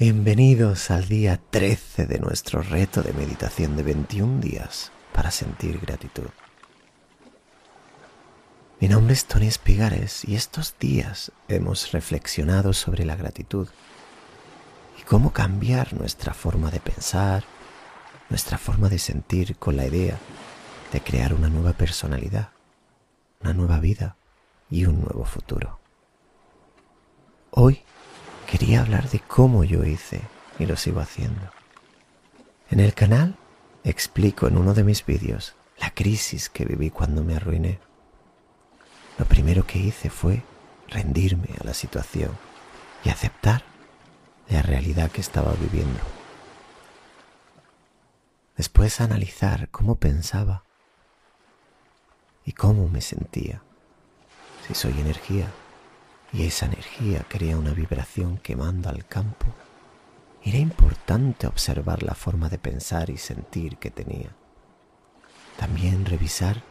Bienvenidos al día 13 de nuestro reto de meditación de 21 días para sentir gratitud. Mi nombre es Tony Espigares y estos días hemos reflexionado sobre la gratitud y cómo cambiar nuestra forma de pensar, nuestra forma de sentir con la idea de crear una nueva personalidad, una nueva vida y un nuevo futuro. Hoy quería hablar de cómo yo hice y lo sigo haciendo. En el canal explico en uno de mis vídeos la crisis que viví cuando me arruiné. Lo primero que hice fue rendirme a la situación y aceptar la realidad que estaba viviendo. Después analizar cómo pensaba y cómo me sentía. Si soy energía y esa energía crea una vibración que manda al campo, era importante observar la forma de pensar y sentir que tenía. También revisar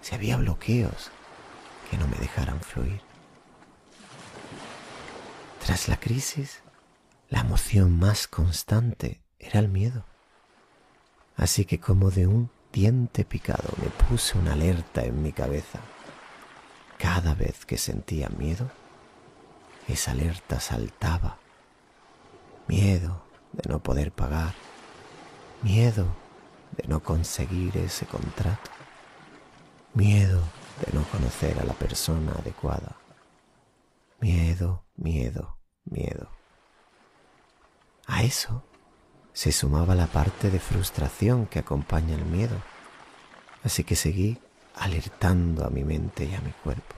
si había bloqueos que no me dejaran fluir. Tras la crisis, la emoción más constante era el miedo. Así que como de un diente picado me puse una alerta en mi cabeza. Cada vez que sentía miedo, esa alerta saltaba. Miedo de no poder pagar. Miedo de no conseguir ese contrato. Miedo de no conocer a la persona adecuada. Miedo, miedo, miedo. A eso se sumaba la parte de frustración que acompaña el miedo. Así que seguí alertando a mi mente y a mi cuerpo.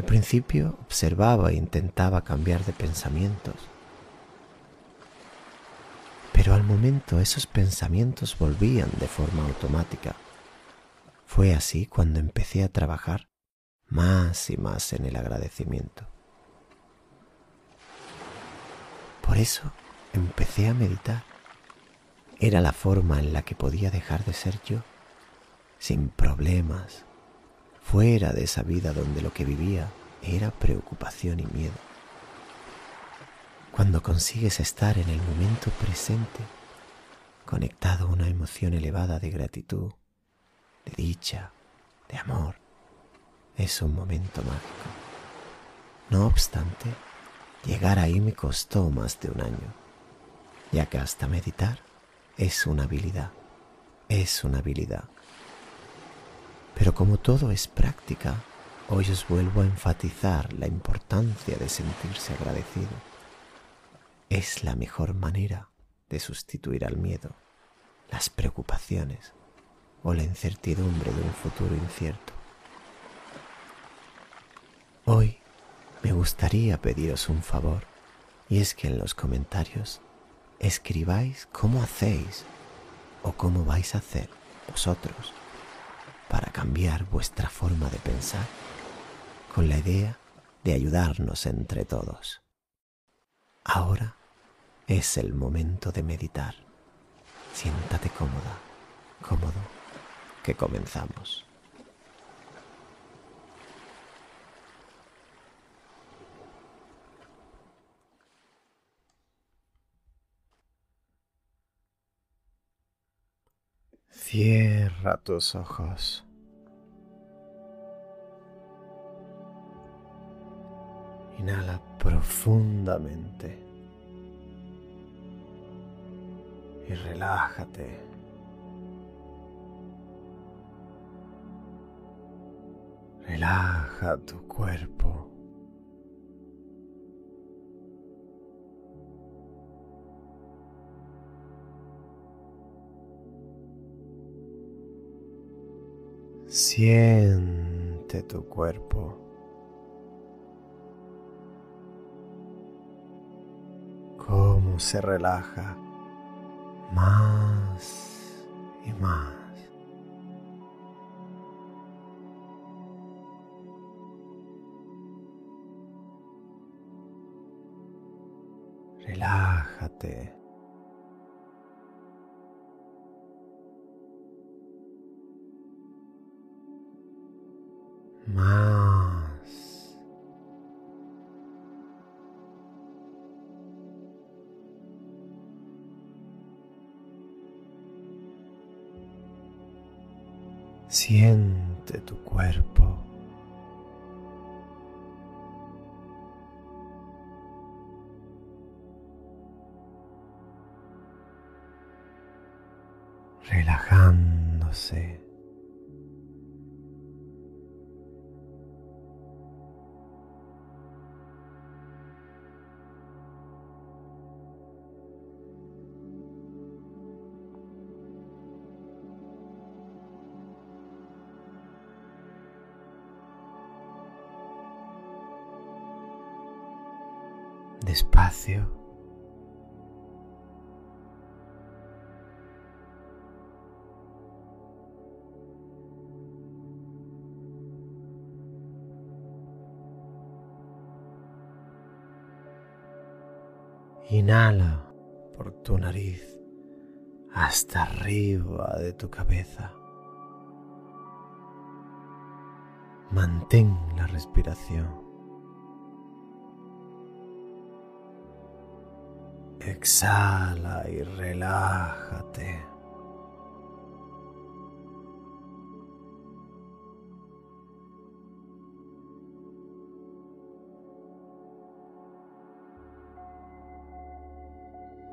Al principio observaba e intentaba cambiar de pensamientos, pero al momento esos pensamientos volvían de forma automática. Fue así cuando empecé a trabajar más y más en el agradecimiento. Por eso empecé a meditar. Era la forma en la que podía dejar de ser yo, sin problemas, fuera de esa vida donde lo que vivía era preocupación y miedo. Cuando consigues estar en el momento presente, conectado a una emoción elevada de gratitud, de dicha, de amor, es un momento mágico. No obstante, llegar ahí me costó más de un año, ya que hasta meditar es una habilidad, es una habilidad pero como todo es práctica, hoy os vuelvo a enfatizar la importancia de sentirse agradecido. Es la mejor manera de sustituir al miedo, las preocupaciones o la incertidumbre de un futuro incierto. Hoy me gustaría pediros un favor y es que en los comentarios escribáis cómo hacéis o cómo vais a hacer vosotros para cambiar vuestra forma de pensar con la idea de ayudarnos entre todos. Ahora es el momento de meditar. Siéntate cómoda, cómodo, que comenzamos. Cierra tus ojos. Inhala profundamente y relájate. Relaja tu cuerpo. Siente tu cuerpo. Se relaja más y más. Relájate. Despacio. Inhala por tu nariz hasta arriba de tu cabeza. Mantén la respiración. Exhala y relájate.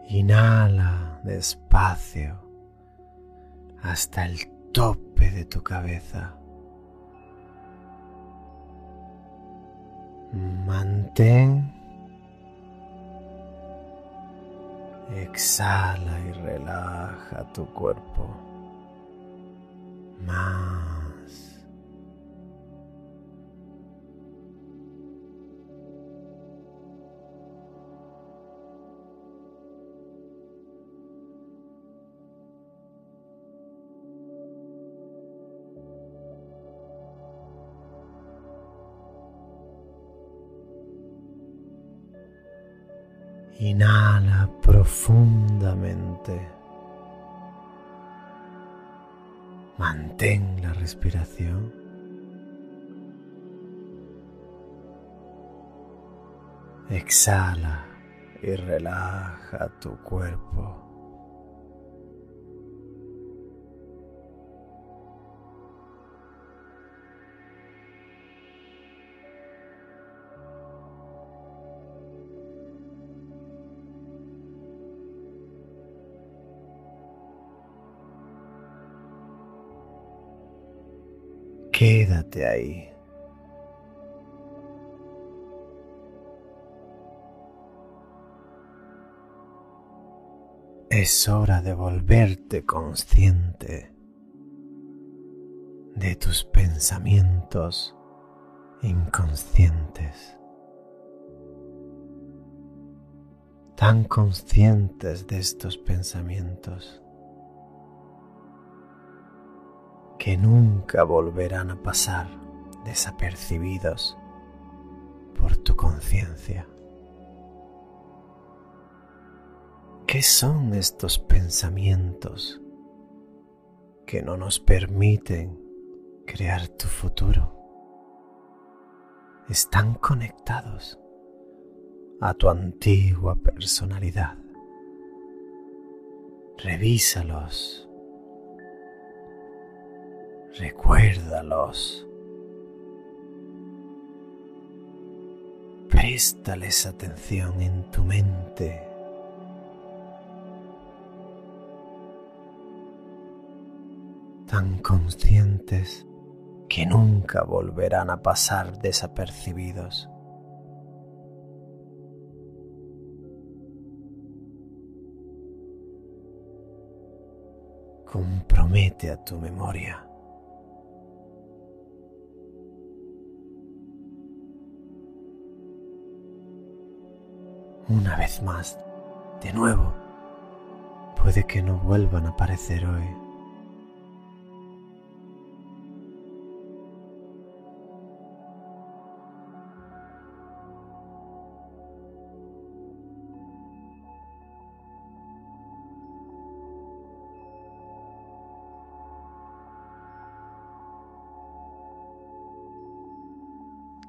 Inhala despacio hasta el tope de tu cabeza. Mantén Exhala y relaja tu cuerpo más. Inhala Mantén la respiración. Exhala y relaja tu cuerpo. Quédate ahí. Es hora de volverte consciente de tus pensamientos inconscientes. Tan conscientes de estos pensamientos que nunca volverán a pasar desapercibidos por tu conciencia. ¿Qué son estos pensamientos que no nos permiten crear tu futuro? Están conectados a tu antigua personalidad. Revísalos Recuérdalos. Préstales atención en tu mente. Tan conscientes que nunca volverán a pasar desapercibidos. Compromete a tu memoria. Una vez más, de nuevo. Puede que no vuelvan a aparecer hoy.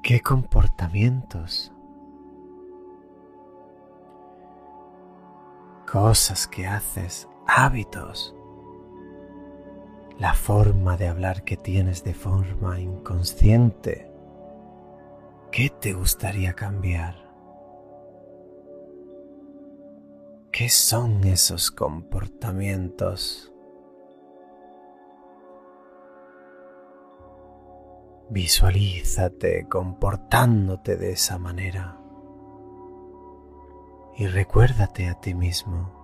¿Qué comportamientos cosas que haces, hábitos, la forma de hablar que tienes de forma inconsciente. ¿Qué te gustaría cambiar? ¿Qué son esos comportamientos? Visualízate comportándote de esa manera y recuérdate a ti mismo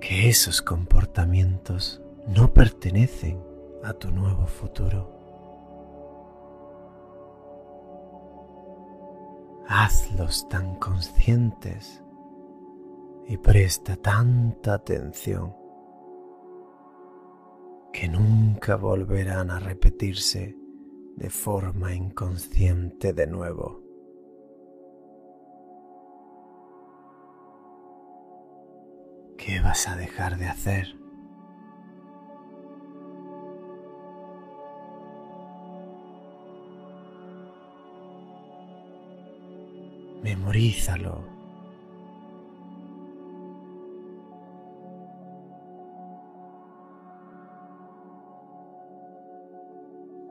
que esos comportamientos no pertenecen a tu nuevo futuro. Hazlos tan conscientes y presta tanta atención que nunca volverán a repetirse de forma inconsciente de nuevo. ¿Qué vas a dejar de hacer? Memorízalo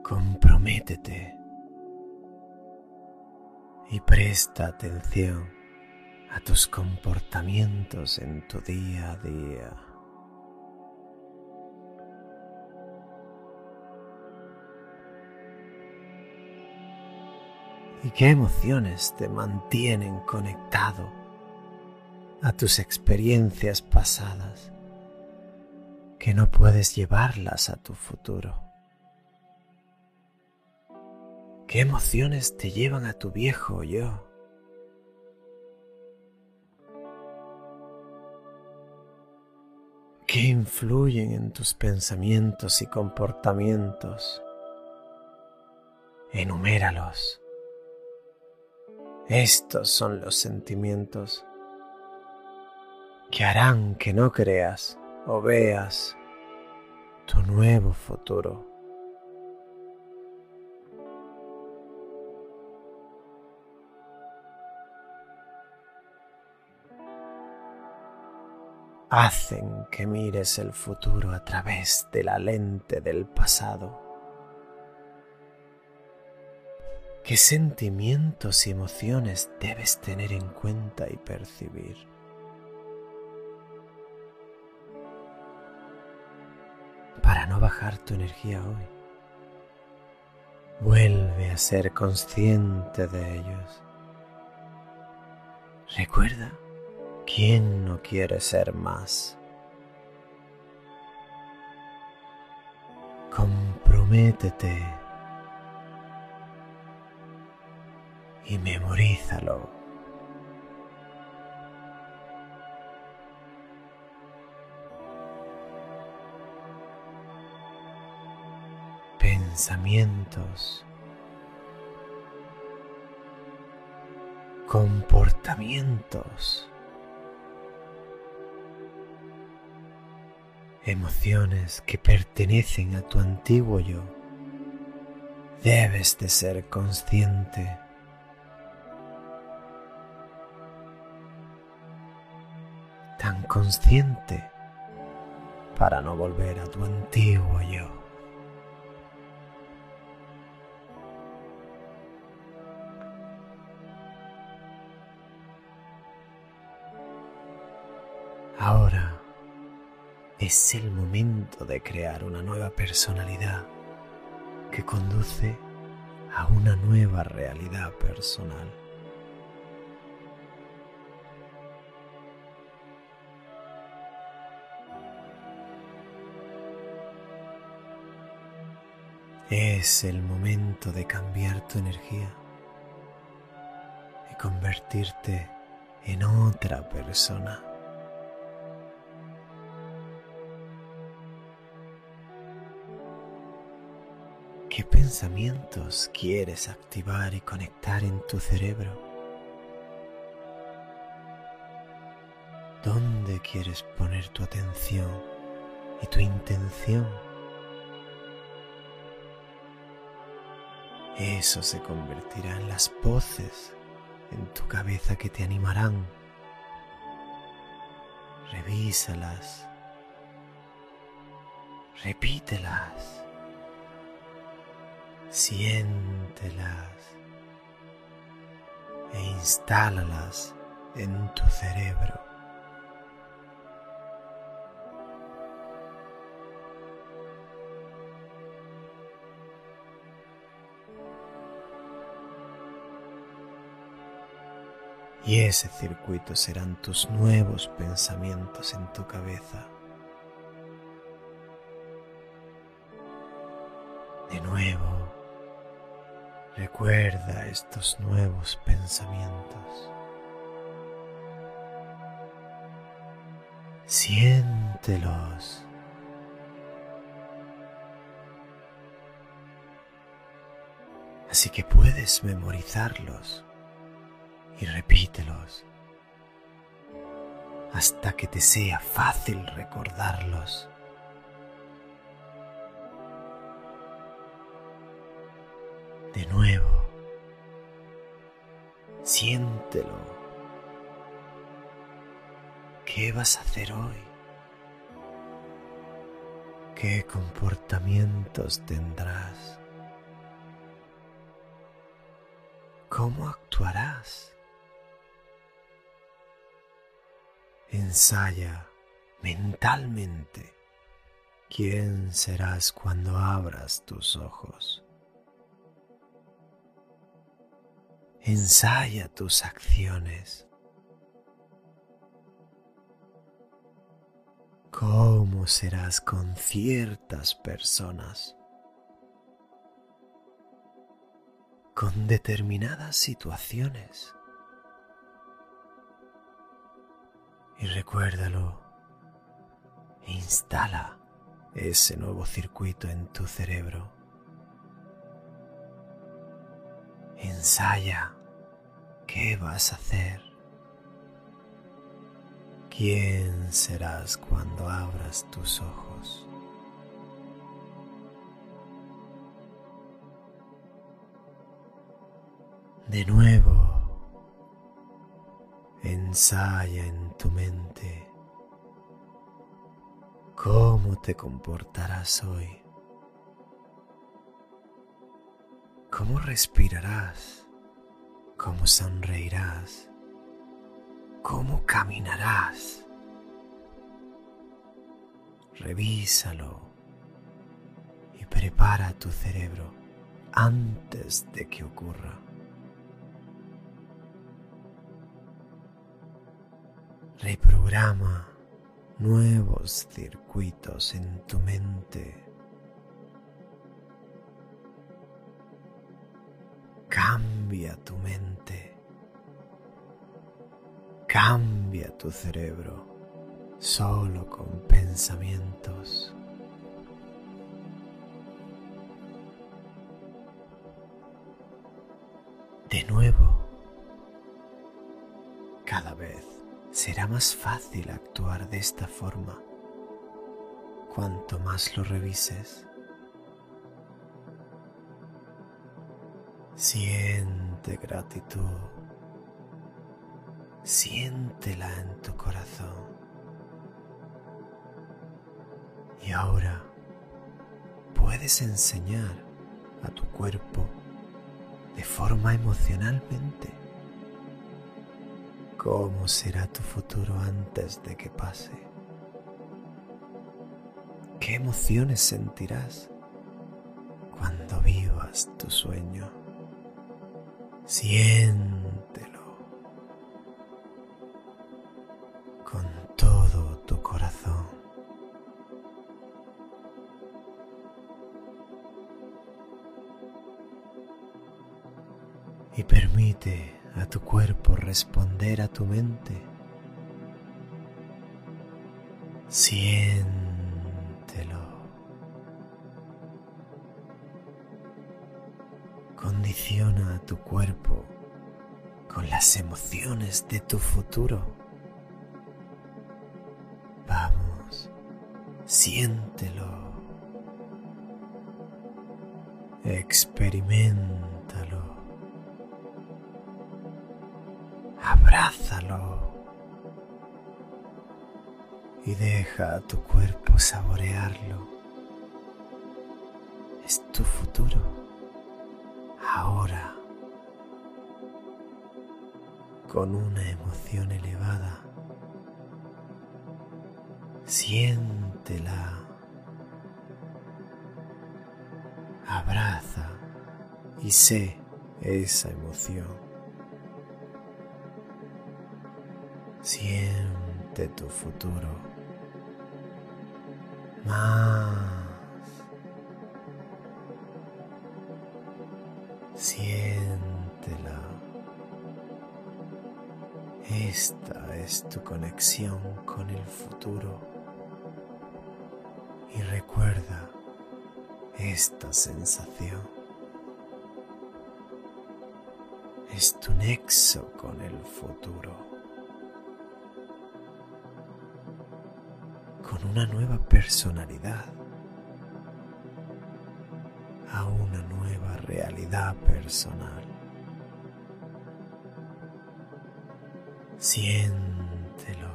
comprométete y presta atención a tus comportamientos en tu día a día. ¿Y qué emociones te mantienen conectado a tus experiencias pasadas que no puedes llevarlas a tu futuro? ¿Qué emociones te llevan a tu viejo yo? Influyen en tus pensamientos y comportamientos? Enuméralos. Estos son los sentimientos que harán que no creas o veas tu nuevo futuro. Hacen que mires el futuro a través de la lente del pasado. ¿Qué sentimientos y emociones debes tener en cuenta y percibir? Para no bajar tu energía hoy, vuelve a ser consciente de ellos. Recuerda ¿Quién no quiere ser más? Comprométete y memorízalo. Pensamientos. Comportamientos. Emociones que pertenecen a tu antiguo yo, debes de ser consciente. Tan consciente para no volver a tu antiguo yo. Ahora es el momento de crear una nueva personalidad que conduce a una nueva realidad personal. Es el momento de cambiar tu energía y convertirte en otra persona. ¿Qué pensamientos quieres activar y conectar en tu cerebro? ¿Dónde quieres poner tu atención y tu intención? Eso se convertirá en las voces en tu cabeza que te animarán. Revísalas Repítelas. Siéntelas e instálalas en tu cerebro. Y ese circuito serán tus nuevos pensamientos en tu cabeza. Recuerda estos nuevos pensamientos. Siéntelos. Así que puedes memorizarlos y repítelos hasta que te sea fácil recordarlos. De nuevo, siéntelo. ¿Qué vas a hacer hoy? ¿Qué comportamientos tendrás? ¿Cómo actuarás? Ensaya mentalmente quién serás cuando abras tus ojos. Ensaya tus acciones. ¿Cómo serás con ciertas personas? Con determinadas situaciones. y recuérdalo e instala ese nuevo circuito en tu cerebro. Ensaya qué vas a hacer. ¿Quién serás cuando abras tus ojos? De nuevo, Ensaya en tu mente cómo te comportarás hoy, cómo respirarás, cómo sonreirás, cómo caminarás. Revísalo y prepara tu cerebro antes de que ocurra. Reprograma nuevos circuitos en tu mente. Cambia tu mente. Cambia tu cerebro solo con pensamientos. De nuevo, cada vez será más fácil actuar de esta forma cuanto más lo revises. Gratitud, siéntela en tu corazón. Y ahora puedes enseñar a tu cuerpo de forma emocionalmente cómo será tu futuro antes de que pase. ¿Qué emociones sentirás cuando vivas tu sueño? Siéntelo con todo tu corazón. Y permite a tu cuerpo responder a tu mente. Siéntelo. Condiciona a tu cuerpo con las emociones de tu futuro. Vamos, siéntelo. Experimentalo. abrázalo y deja a tu cuerpo saborearlo tu futuro. Ahora, con una emoción elevada, siéntela, abraza y sé esa emoción. Siente tu futuro. Siéntela. Esta es tu conexión con el futuro. Y recuerda esta sensación. Es tu nexo con el futuro. Con una nueva personalidad realidad personal. Siéntelo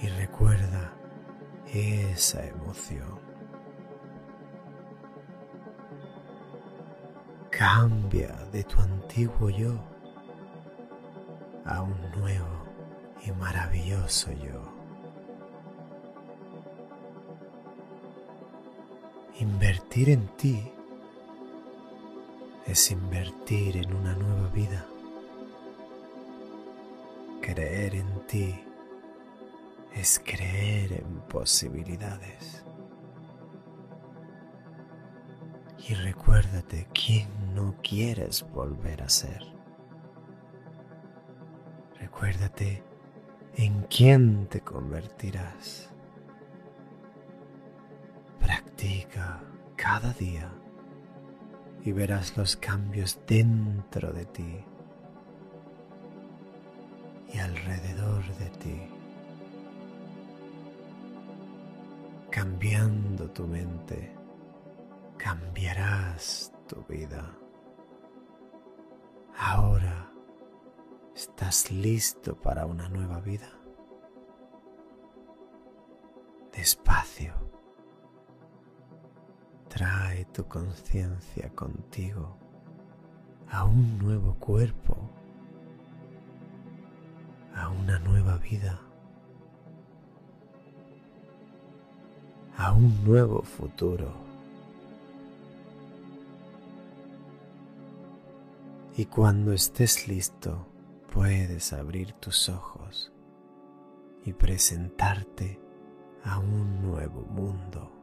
y recuerda esa emoción. Cambia de tu antiguo yo a un nuevo y maravilloso yo. Invertir en ti es invertir en una nueva vida. Creer en ti es creer en posibilidades. Y recuérdate quién no quieres volver a ser. Recuérdate en quién te convertirás. Cada día y verás los cambios dentro de ti y alrededor de ti, cambiando tu mente, cambiarás tu vida. Ahora estás listo para una nueva vida. Despacio Trae tu conciencia contigo a un nuevo cuerpo, a una nueva vida, a un nuevo futuro. Y cuando estés listo, puedes abrir tus ojos y presentarte a un nuevo mundo.